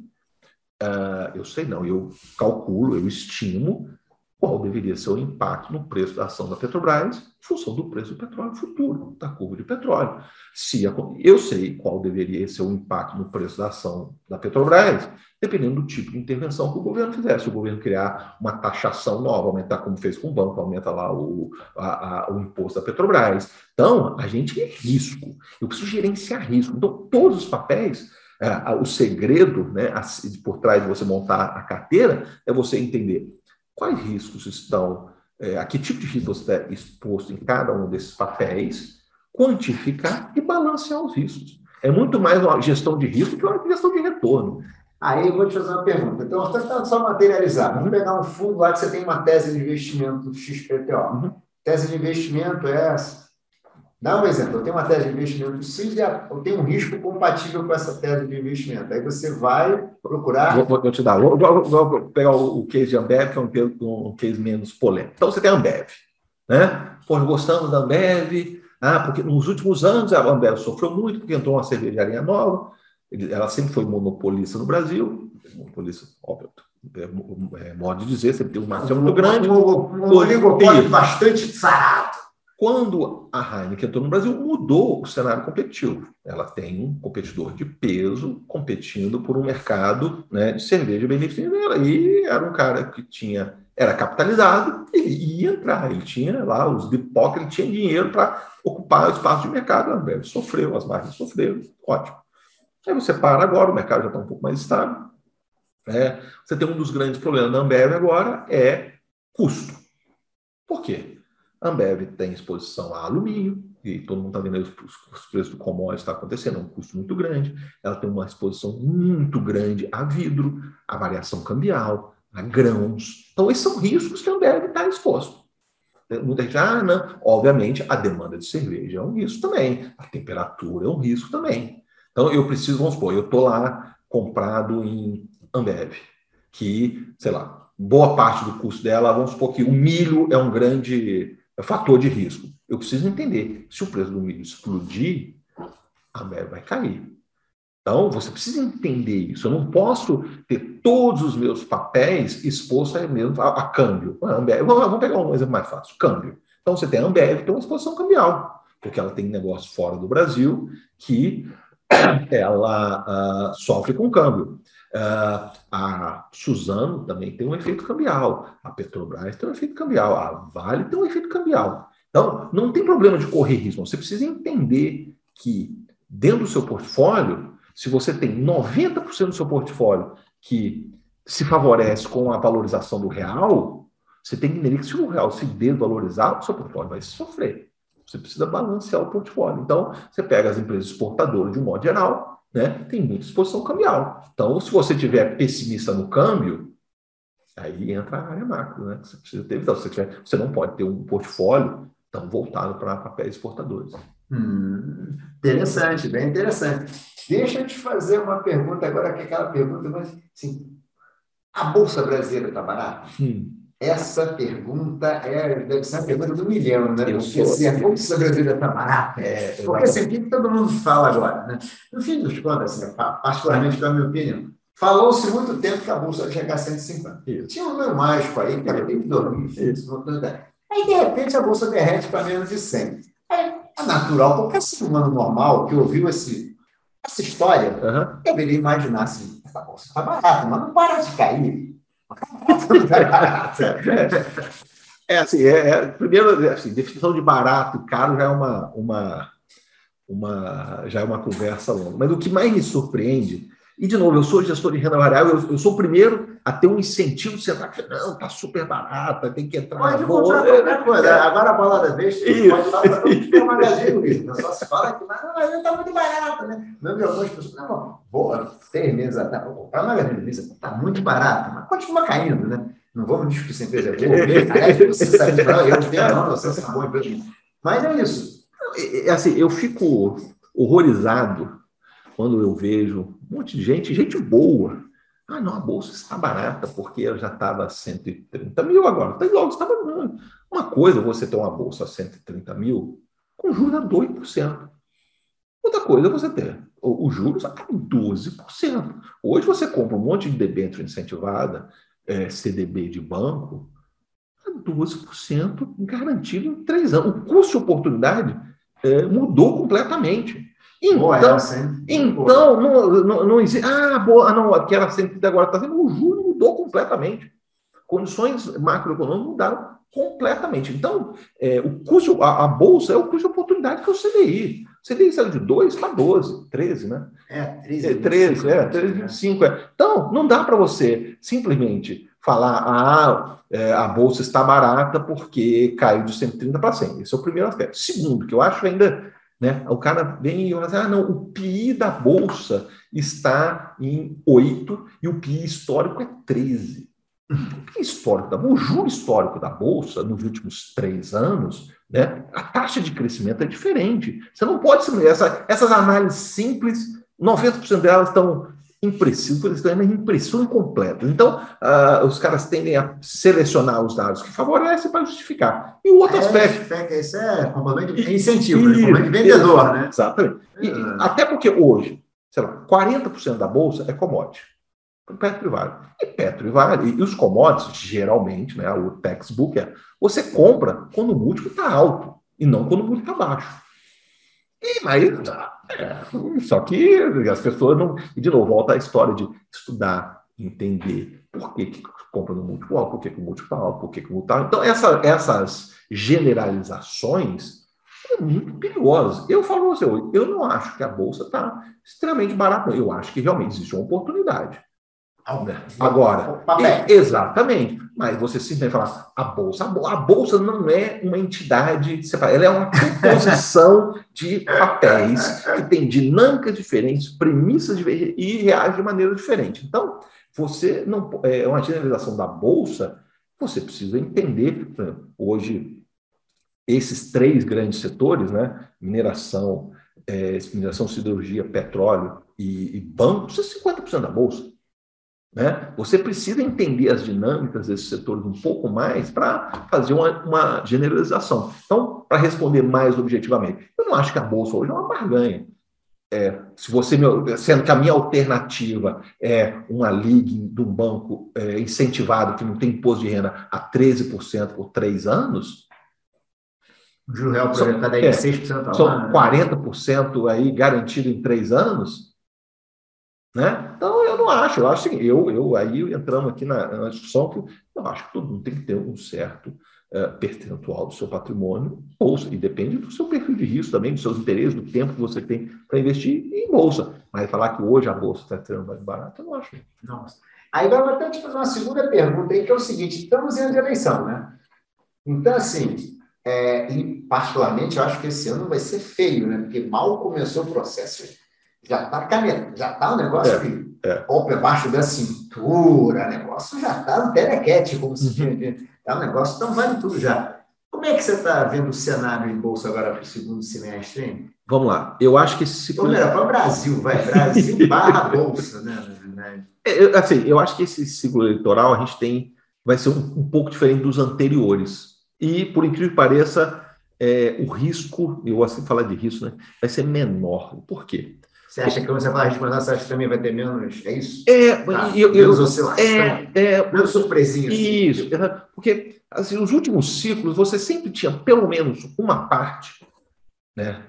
uh, eu sei não, eu calculo, eu estimo qual deveria ser o impacto no preço da ação da Petrobras em função do preço do petróleo futuro, da curva de petróleo. Se eu sei qual deveria ser o impacto no preço da ação da Petrobras, dependendo do tipo de intervenção que o governo fizer. Se o governo criar uma taxação nova, aumentar como fez com o banco, aumenta lá o, a, a, o imposto da Petrobras. Então, a gente é risco. Eu preciso gerenciar risco. Então, todos os papéis é, o segredo né, por trás de você montar a carteira é você entender quais riscos estão, é, a que tipo de risco você está exposto em cada um desses papéis, quantificar e balancear os riscos. É muito mais uma gestão de risco que uma gestão de retorno. Aí eu vou te fazer uma pergunta. Então, você está só materializar. Vamos pegar um fundo lá que você tem uma tese de investimento XPTO. Uhum. Tese de investimento é essa Dá um exemplo, eu tenho uma tese de investimento X e eu tenho um risco compatível com essa tese de investimento. Aí você vai procurar. Vou, vou te dar, vou, vou, pegar o case de Ambev, que é um, um case menos polêmico. Então você tem a Ambev, né? Pô, gostamos da Ambev, ah, porque nos últimos anos a Ambev sofreu muito porque entrou uma cervejaria nova, ela sempre foi monopolista no Brasil, monopolista, óbvio, é, é, modo de dizer, sempre tem um marketing muito grande. Um oligopólio bastante sarado. Quando a Heineken entrou no Brasil, mudou o cenário competitivo. Ela tem um competidor de peso competindo por um mercado né, de cerveja bem definido. E era um cara que tinha era capitalizado, ele ia entrar, ele tinha lá os depósitos, ele tinha dinheiro para ocupar o espaço de mercado. A Ambev sofreu, as marcas sofreram, ótimo. Aí você para agora, o mercado já está um pouco mais estável. Né? Você tem um dos grandes problemas da Ambev agora é custo. Por quê? A Ambev tem exposição a alumínio, e todo mundo está vendo os, os, preços do commodity está acontecendo, é um custo muito grande. Ela tem uma exposição muito grande a vidro, a variação cambial, a grãos. Então, esses são riscos que a Ambev está exposto. Muita gente, ah, não. Obviamente, a demanda de cerveja é um risco também, a temperatura é um risco também. Então, eu preciso, vamos supor, eu estou lá comprado em Ambev, que, sei lá, boa parte do custo dela, vamos supor que o milho é um grande é fator de risco. Eu preciso entender. Se o preço do milho explodir, a Ambev vai cair. Então, você precisa entender isso. Eu não posso ter todos os meus papéis expostos a, mesmo, a, a câmbio. A Ambev, vamos pegar um exemplo mais fácil: câmbio. Então, você tem a Ambev, que tem uma exposição cambial, porque ela tem negócio fora do Brasil que ela uh, sofre com câmbio. Uh, a Suzano também tem um efeito cambial, a Petrobras tem um efeito cambial, a Vale tem um efeito cambial. Então, não tem problema de correr risco, você precisa entender que dentro do seu portfólio, se você tem 90% do seu portfólio que se favorece com a valorização do real, você tem que entender que se o real se desvalorizar, o seu portfólio vai sofrer. Você precisa balancear o portfólio. Então, você pega as empresas exportadoras de um modo geral, né, tem muita exposição cambial. Então, se você tiver pessimista no câmbio, Aí entra a área macro, né? Você precisa ter visão. Você, tiver, você não pode ter um portfólio tão voltado para papéis exportadores. Hum, interessante, bem interessante. Deixa eu te fazer uma pergunta agora, que é aquela pergunta, mas assim, a Bolsa Brasileira está barata? Hum. Essa pergunta é, deve ser a pergunta do milhão, né? Eu Porque se a Bolsa Brasileira está barata, é, porque assim, o que todo mundo fala agora, né? No fim dos contas, assim, particularmente pela minha opinião, falou-se muito tempo que a Bolsa ia chegar a 150. Isso. Tinha um número mágico aí, que era bem dormir, Aí, de repente, a Bolsa derrete para menos de 100. Aí, é natural, qualquer ser humano normal que ouviu esse, essa história, uhum. deveria imaginar assim, essa Bolsa está barata, mas não para de cair. É assim, é, é, primeiro, assim, definição de barato e caro já é uma, uma, uma, já é uma conversa longa. Mas o que mais me surpreende, e de novo, eu sou gestor de renda variável, eu, eu sou o primeiro a ter um incentivo de sentar e não, está super barata, tem que entrar pode boa. Qualquer coisa. É. Agora a bola da vez, pode dar para o magazine, Só se fala que mas está muito barata, né? Não vi algumas pessoas, não, boa, seis meses atrás, para a magazine está muito barata, mas continua caindo, né? Não vamos discutir se a empresa é boa. Aliás, você sabe, não, eu não tenho não, você é uma boa empresa. Mas é isso. Assim, eu fico horrorizado quando eu vejo um monte de gente, gente boa. Ah, não, a bolsa está barata, porque ela já estava a 130 mil agora. Então, logo estava. Uma coisa você ter uma bolsa a 130 mil com juros a 2%. Outra coisa é você ter os juros a 12%. Hoje você compra um monte de debênture incentivada, é, CDB de banco, a 12% garantido em três anos. O custo de oportunidade é, mudou completamente. Então, boa essa, então não, não, não existe. Ah, boa, não, aquela sempre agora está sendo. O juro mudou completamente. Condições macroeconômicas mudaram completamente. Então, é, o custo, a, a, bolsa é o custo de oportunidade que é o CDI. O CDI saiu de 2 para 12, 13, né? É, 13, é, 13, é, 13, 25. É. Então, não dá para você simplesmente falar, ah, é, a bolsa está barata porque caiu de 130 para 100. Esse é o primeiro aspecto. Segundo, que eu acho ainda né? O cara vem e fala assim, ah, não, o PI da Bolsa está em 8 e o PI histórico é 13. O PI histórico da o juro histórico da Bolsa nos últimos três anos, né, a taxa de crescimento é diferente. Você não pode... Essa, essas análises simples, 90% delas estão exemplo, é uma impressão incompleta. Então, uh, os caras tendem a selecionar os dados que favorecem para justificar. E o outro é, aspecto. É, isso é complemento de incentivo, né? complemento de vendedor, né? Exatamente. E, é. Até porque hoje, sei lá, 40% da bolsa é commodity. Petro e Vale. E Petro e Vale, e os commodities, geralmente, né, o textbook é, você compra quando o múltiplo está alto e não quando o múltiplo está baixo. E, mas é, só que as pessoas não. E, de novo, volta a história de estudar, entender por que, que compra no múltiplo alto, por que, que o múltiplo é alto, por que, que o múltiplo Então, essa, essas generalizações são muito perigosas. Eu falo você, eu não acho que a Bolsa está extremamente barata, eu acho que realmente existe uma oportunidade. Agora, exatamente. Mas você simplesmente falar a bolsa, a bolsa não é uma entidade separada, ela é uma composição de papéis que tem dinâmicas diferentes, premissas diferentes e reage de maneira diferente. Então, você não é uma generalização da bolsa, você precisa entender, hoje esses três grandes setores, né, mineração, é, mineração, siderurgia, petróleo e, e banco, são 50% da bolsa. Né? Você precisa entender as dinâmicas desses setores um pouco mais para fazer uma, uma, generalização. Então, para responder mais objetivamente, eu não acho que a Bolsa hoje é uma barganha. É, se você me, sendo que a minha alternativa é uma liga de um banco é, incentivado que não tem imposto de renda a 13% por três anos. O juro real projetado aí é, 6% São 40% né? aí garantido em três anos. Né? Então, não acho. Eu acho assim, eu, eu aí entramos aqui na, na discussão que eu acho que todo mundo tem que ter um certo uh, percentual do seu patrimônio bolsa, e depende do seu perfil de risco também, dos seus interesses, do tempo que você tem para investir em bolsa. Mas falar que hoje a bolsa está sendo mais barata, eu não acho. Nossa. Aí vai até te fazer uma segunda pergunta aí, que é o seguinte: estamos em de eleição, né? Então, assim, é, e particularmente, eu acho que esse ano vai ser feio, né? Porque mal começou o processo já está caminhando, já está um negócio é, que, é. ou abaixo da cintura, negócio já está no telequete, como se diz. Uhum. É um negócio, então vale tudo já. Como é que você está vendo o cenário em bolsa agora para o segundo semestre, hein? Vamos lá. Eu acho que esse ciclo. Então, para o Brasil, vai. Brasil barra bolsa, né? É, assim, eu acho que esse ciclo eleitoral a gente tem. Vai ser um, um pouco diferente dos anteriores. E, por incrível que pareça, é, o risco, eu de falar de risco, né? Vai ser menor. Por quê? Você acha que quando você fala de você acha que também vai ter menos? É isso? É, ah, eu, menos oscilação. É, é, menos surpresinha. Assim. Isso, porque assim, nos últimos ciclos você sempre tinha pelo menos uma parte né,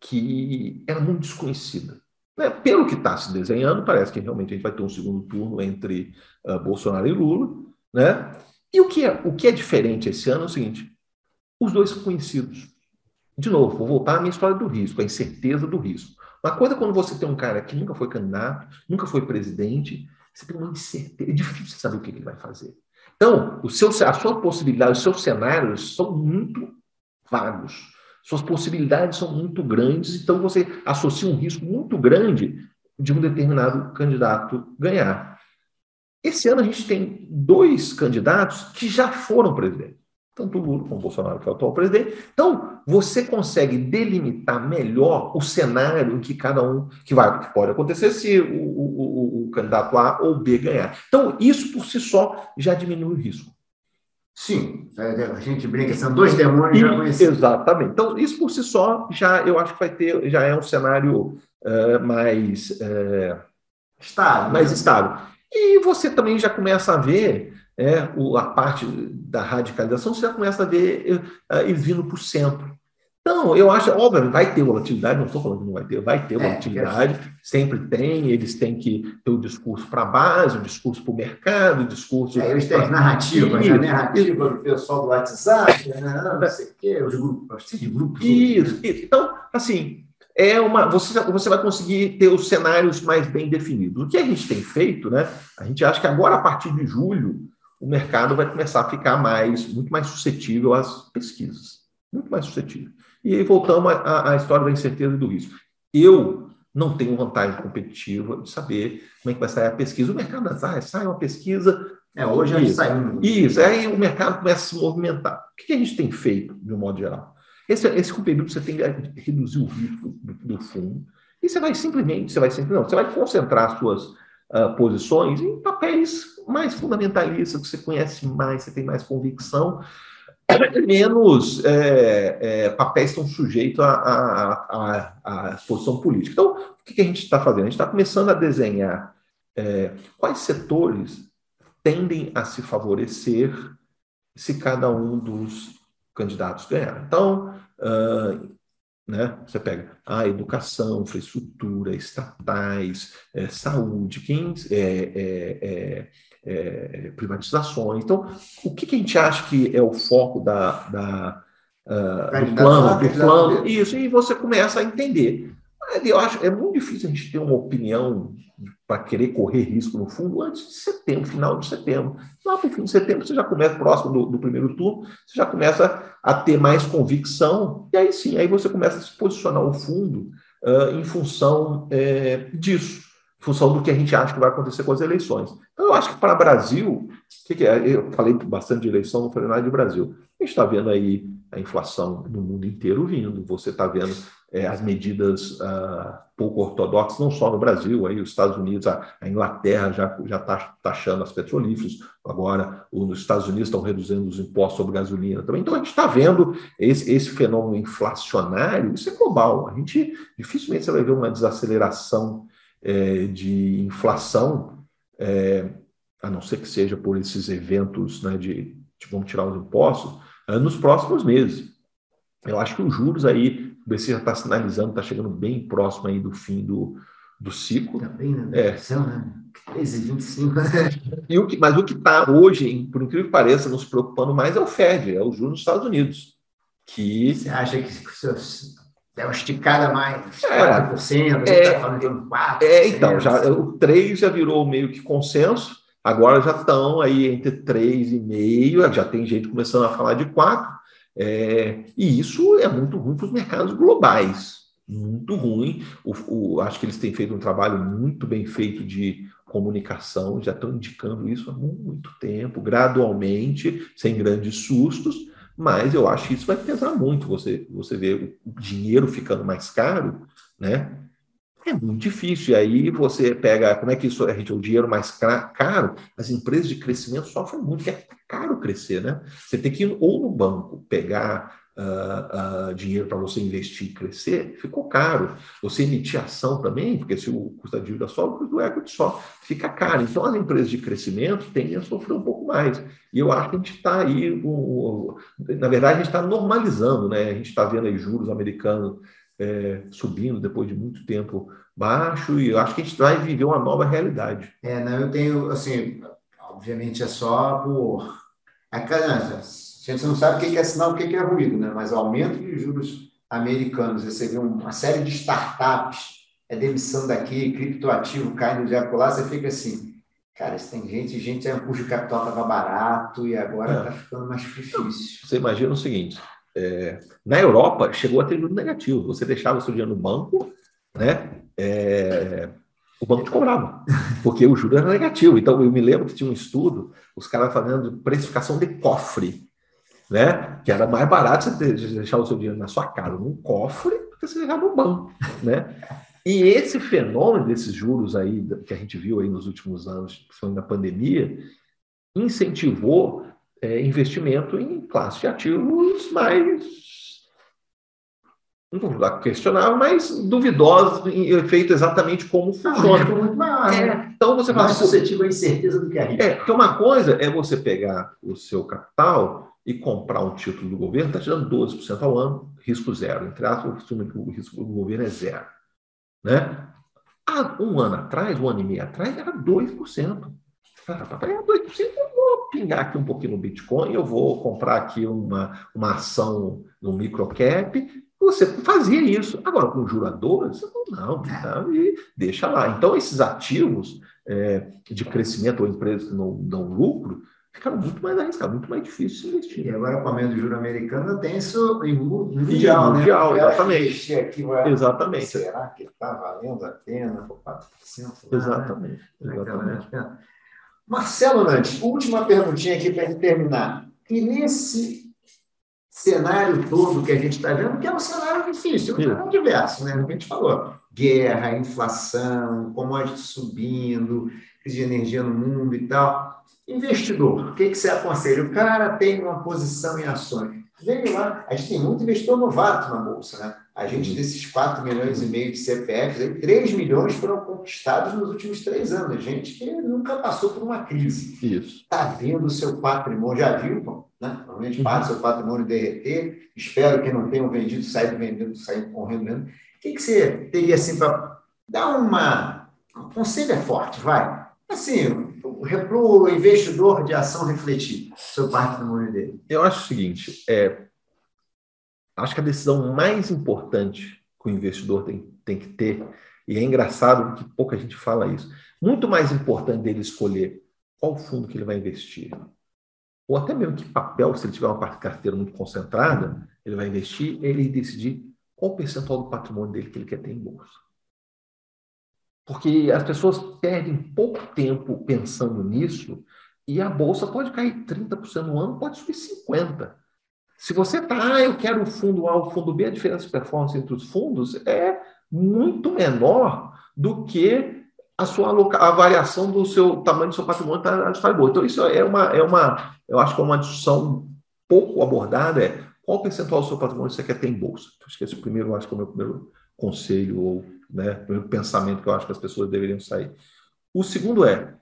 que era muito desconhecida. Né? Pelo que está se desenhando, parece que realmente a gente vai ter um segundo turno entre uh, Bolsonaro e Lula. Né? E o que, é, o que é diferente esse ano é o seguinte: os dois são conhecidos. De novo, vou voltar à minha história do risco, a incerteza do risco. Uma coisa é quando você tem um cara que nunca foi candidato, nunca foi presidente, você tem uma incerteza, é difícil saber o que ele vai fazer. Então, o seu, a sua possibilidade, os seus cenários são muito vagos. Suas possibilidades são muito grandes, então você associa um risco muito grande de um determinado candidato ganhar. Esse ano a gente tem dois candidatos que já foram presidentes tanto o Lula como o Bolsonaro, que é o atual presidente. Então, você consegue delimitar melhor o cenário em que cada um, que vai, que pode acontecer se o, o, o, candidato A ou B ganhar. Então, isso por si só já diminui o risco. Sim, a gente brinca, são dois demônios já conhecidos. Exatamente. Então, isso por si só já eu acho que vai ter, já é um cenário uh, mais uh, estável. Mais estável. E você também já começa a ver é, o, a parte da radicalização, você já começa a ver uh, ele vindo para o centro. Então, eu acho, óbvio, vai ter volatilidade, não estou falando que não vai ter, vai ter é, volatilidade, é. sempre tem, eles têm que ter o discurso para a base, o discurso para o mercado, o discurso. É, eles têm narrativa, né? narrativa do pessoal do WhatsApp, né? não, não sei o quê, os grupos, de grupos. Isso, isso. Então, assim, é uma, você, você vai conseguir ter os cenários mais bem definidos. O que a gente tem feito, né? A gente acha que agora, a partir de julho, o mercado vai começar a ficar mais, muito mais suscetível às pesquisas. Muito mais suscetível. E aí voltamos à, à história da incerteza e do risco. Eu não tenho vantagem competitiva de saber como é que vai sair a pesquisa. O mercado ah, sai uma pesquisa. É, hoje a gente saiu. Isso, aí o mercado começa a se movimentar. O que a gente tem feito, de um modo geral? Esse, esse período você tem que reduzir o risco do, do fundo. E você vai simplesmente, você vai simplesmente, não, você vai concentrar suas uh, posições em papéis mais fundamentalistas, que você conhece mais, você tem mais convicção, menos é, é, papéis estão sujeitos à posição política. Então, o que, a gente está fazendo? A gente está começando a desenhar é, quais setores tendem a se favorecer se cada um dos candidatos ganhar. Então, uh, né? Você pega a educação, infraestrutura, estatais, é, saúde, quem, é, é, privatizações. Então, o que, que, a gente acha que é o foco da, da uh, do plano? Do plano isso, e você começa a entender. Eu acho é muito difícil a gente ter uma opinião para querer correr risco no fundo antes de setembro, final de setembro. Lá para o fim de setembro, você já começa próximo do, do, primeiro turno, você já começa a ter mais convicção, e aí sim, aí você começa a se posicionar o fundo uh, em função é, disso, em função do que a gente acha que vai acontecer com as eleições. Então, eu acho que para o Brasil, que, que é? eu falei bastante de eleição, não falei nada de Brasil. A gente está vendo aí a inflação no mundo inteiro vindo, você está vendo é, as medidas uh, pouco ortodoxas, não só no Brasil, aí os Estados Unidos, a, a Inglaterra já já está taxando as petrolíferas, agora os Estados Unidos estão reduzindo os impostos sobre gasolina também. Então a gente está vendo esse, esse fenômeno inflacionário, isso é global. A gente dificilmente você vai ver uma desaceleração é, de inflação, é, a não ser que seja por esses eventos né, de, de vamos tirar os impostos, nos próximos meses. Eu acho que os juros aí o BC já está sinalizando, está chegando bem próximo aí do fim do, do ciclo. Também, tá né? É. Né? 13,25. e o que, mas o que está hoje, por incrível que pareça, nos preocupando mais é o Fed, é o juros dos Estados Unidos. Que... Você acha que é uma esticada mais, é, 4%, é, está falando de 4%. É, então, já, o 3 já virou meio que consenso, agora já estão aí entre 3,5%, já tem gente começando a falar de 4%. É, e isso é muito ruim para os mercados globais. muito ruim. O, o, acho que eles têm feito um trabalho muito bem feito de comunicação, já estão indicando isso há muito tempo, gradualmente, sem grandes sustos, mas eu acho que isso vai pesar muito. Você, você vê o dinheiro ficando mais caro, né? É muito difícil. E aí você pega, como é que isso, a gente, o dinheiro mais caro, as empresas de crescimento sofrem muito, porque é caro crescer, né? Você tem que ir ou no banco pegar uh, uh, dinheiro para você investir e crescer, ficou caro. Você emitir ação também, porque se o custo da dívida sobe, o custo do equity só fica caro. Então, as empresas de crescimento tendem a sofrer um pouco mais. E eu acho que a gente está aí, um, na verdade, a gente está normalizando, né? A gente está vendo aí juros americanos é, subindo depois de muito tempo baixo, e eu acho que a gente vai viver uma nova realidade. É, não, eu tenho, assim, obviamente é só por. A criança, a gente não sabe o que é sinal, o que é ruído, né? mas o aumento de juros americanos, você vê uma série de startups, é demissão daqui, criptoativo caindo de acolá, você fica assim, cara, se tem gente, gente, o custo de capital estava barato e agora está é. ficando mais difícil. Você imagina o seguinte, é, na Europa chegou a ter juros negativo, você deixava o seu dinheiro no banco, né? É, o banco te cobrava, porque o juro era negativo. Então, eu me lembro que tinha um estudo, os caras fazendo precificação de cofre né? Que era mais barato você deixar o seu dinheiro na sua casa, num cofre, do que você deixar no banco, né? E esse fenômeno desses juros aí que a gente viu aí nos últimos anos, principalmente na pandemia, incentivou é, investimento em classe de ativos mais não vou questionar, mas duvidosos, feito exatamente como funciona. Não, muito maior, é, né? Então você fala. Mais suscetível à incerteza do que a risco. É, porque uma coisa é você pegar o seu capital e comprar um título do governo, está te dando 12% ao ano, risco zero. Entre aspas, o risco do governo é zero. Né? Há um ano atrás, um ano e meio atrás, era 2%. Para ganhar 2%, eu vou pingar aqui um pouquinho no Bitcoin, eu vou comprar aqui uma, uma ação no microcap. Você fazia isso. Agora, com juradores, não, não, e deixa lá. Então, esses ativos é, de crescimento ou empresas que não dão lucro, ficaram muito mais arriscados, muito mais difícil de investir. E agora, com o aumento do juro americano, tem isso em mundial, né? Mundial, exatamente. Aqui, vai, exatamente. Será que está valendo a pena por 4%? Exatamente. Né? exatamente. Marcelo Nantes, última perguntinha aqui para terminar. E nesse cenário todo que a gente está vendo, que é um cenário difícil, um cenário diverso, né? A gente falou, guerra, inflação, commodities subindo, crise de energia no mundo e tal. Investidor, o que, que você aconselha? O cara tem uma posição em ações. Vem lá, a gente tem muito investidor novato na Bolsa, né? A gente, desses 4 milhões e meio de CPFs, 3 milhões foram conquistados nos últimos três anos. Gente que nunca passou por uma crise. Isso. Está vendo o seu patrimônio, já viu, né? Normalmente uhum. para o seu patrimônio derreter. Espero que não tenham vendido, saído vendendo, saído correndo mesmo. O que, que você teria assim para dar uma. Um conselho é forte, vai. Assim, para o investidor de ação refletir sobre patrimônio dele? Eu acho o seguinte: é, acho que a decisão mais importante que o investidor tem, tem que ter, e é engraçado que pouca gente fala isso, muito mais importante dele escolher qual fundo que ele vai investir, ou até mesmo que papel, se ele tiver uma carteira muito concentrada, ele vai investir, ele decidir qual o percentual do patrimônio dele que ele quer ter em bolsa. Porque as pessoas perdem pouco tempo pensando nisso e a bolsa pode cair 30% no ano, pode subir 50%. Se você está, ah, eu quero o fundo A, o fundo B, a diferença de performance entre os fundos é muito menor do que a sua a variação do seu tamanho do seu patrimônio está boa. Então, isso é uma, é uma, eu acho que é uma discussão pouco abordada, é qual percentual do seu patrimônio você quer ter em bolsa. Então, acho que esse primeiro, acho que é o meu primeiro conselho ou né? O pensamento que eu acho que as pessoas deveriam sair. O segundo é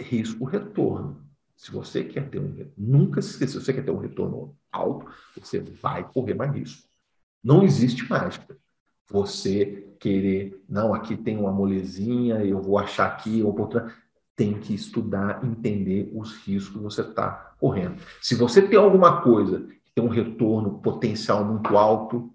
risco-retorno. Se você quer ter um nunca se esqueça, se você quer ter um retorno alto, você vai correr mais risco. Não existe mágica. Você querer, não, aqui tem uma molezinha, eu vou achar aqui oportunidade. Tem que estudar, entender os riscos que você está correndo. Se você tem alguma coisa que tem um retorno potencial muito alto,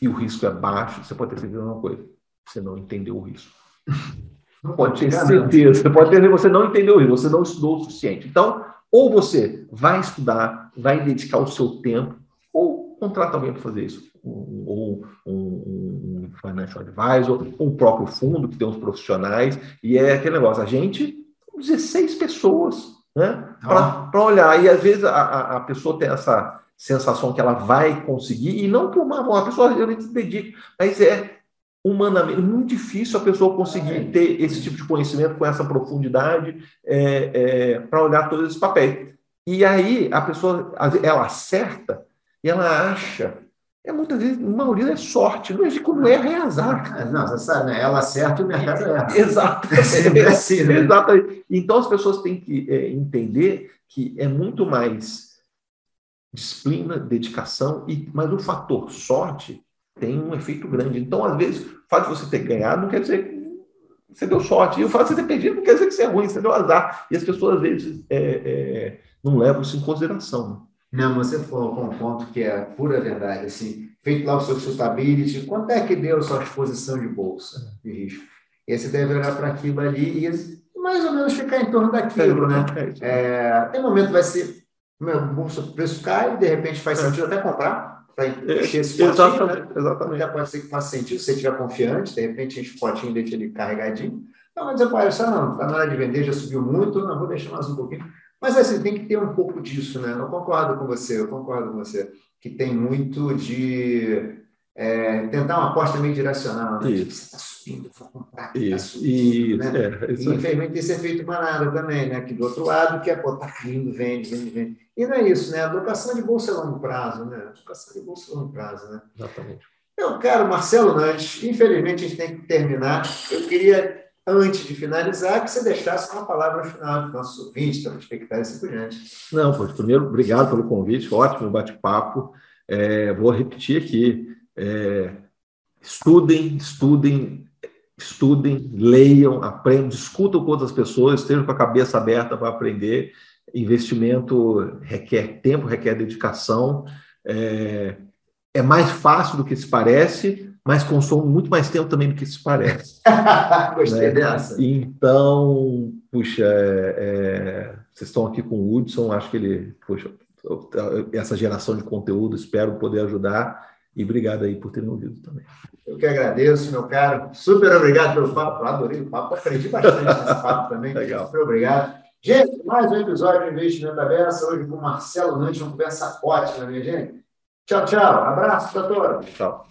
e o risco é baixo, você pode ter certeza de uma coisa: você não entendeu o risco. Não pode ter certeza, você pode ter que você não entendeu o risco, você não estudou o suficiente. Então, ou você vai estudar, vai dedicar o seu tempo, ou contrata alguém para fazer isso, ou um, um, um, financial advisor, um próprio fundo que tem uns profissionais, e é aquele negócio, a gente, 16 pessoas, né, para olhar, e às vezes a, a pessoa tem essa sensação que ela vai conseguir, e não por uma, uma pessoa realmente se dedica, mas é humanamente muito difícil a pessoa conseguir ter esse tipo de conhecimento com essa profundidade é, é, para olhar todos esses papéis. E aí a pessoa ela acerta e ela acha. É muitas vezes, a maioria é sorte, não é como erra é azar. Não, você sabe, né? ela acerta e o mercado erra. Exato. É sempre assim, né? Exatamente. Então as pessoas têm que é, entender que é muito mais disciplina, dedicação, e, mas o fator sorte tem um efeito grande. Então, às vezes, o fato de você ter ganhado não quer dizer que você deu sorte. E o fato de você ter perdido não quer dizer que você é ruim, você deu azar. E as pessoas, às vezes, é, é, não levam isso em consideração. Não, você falou um ponto que é pura verdade. Assim, feito lá o seu sustainability, quanto é que deu a sua exposição de bolsa de risco? E você deve olhar para aquilo ali e mais ou menos ficar em torno daquilo, né? É, é tem momento vai ser, meu bolsa, o preço cai, de repente faz sentido até comprar para encher esse potinho, exatamente, né? exatamente. Já pode ser que faça sentido, se você estiver confiante, de repente enche o potinho e deixa ele carregadinho. Não, mas eu parece, ah, não, está na hora de vender, já subiu muito, não, vou deixar mais um pouquinho. Mas assim, tem que ter um pouco disso, né? Eu concordo com você, eu concordo com você, que tem muito de é, tentar uma aposta meio direcional, né? Tipo, você está subindo, vou comprar, tá isso, tá subindo, isso, né? É, isso e, infelizmente tem esse efeito manada também, né? Que do outro lado, que é, pô, tá caindo, vende, vende, vende. E não é isso, né? A locação de bolsa é longo prazo, né? A locação de bolsa é longo prazo, né? Exatamente. Meu caro Marcelo Nantes, infelizmente a gente tem que terminar. Eu queria antes de finalizar, que você deixasse uma palavra final para o nosso ouvinte, telespectador e assim por diante. Não, pois, primeiro, obrigado pelo convite, ótimo bate-papo. É, vou repetir aqui: é, estudem, estudem, estudem, leiam, aprendam, discutam com outras pessoas, estejam com a cabeça aberta para aprender. Investimento requer tempo, requer dedicação. É, é mais fácil do que se parece, mas consome muito mais tempo também do que se parece. Gostei né? dessa. Então, puxa, é, é, vocês estão aqui com o Hudson, acho que ele, puxa, essa geração de conteúdo, espero poder ajudar. E obrigado aí por terem ouvido também. Eu que agradeço, meu caro. Super obrigado pelo papo. adorei o papo, aprendi bastante nesse papo também. Legal. Super obrigado. Gente, mais um episódio do Investimento Aberto, hoje com o Marcelo Nantes, uma conversa ótima, minha gente. Tchau, tchau. Abraço para todos. Tchau.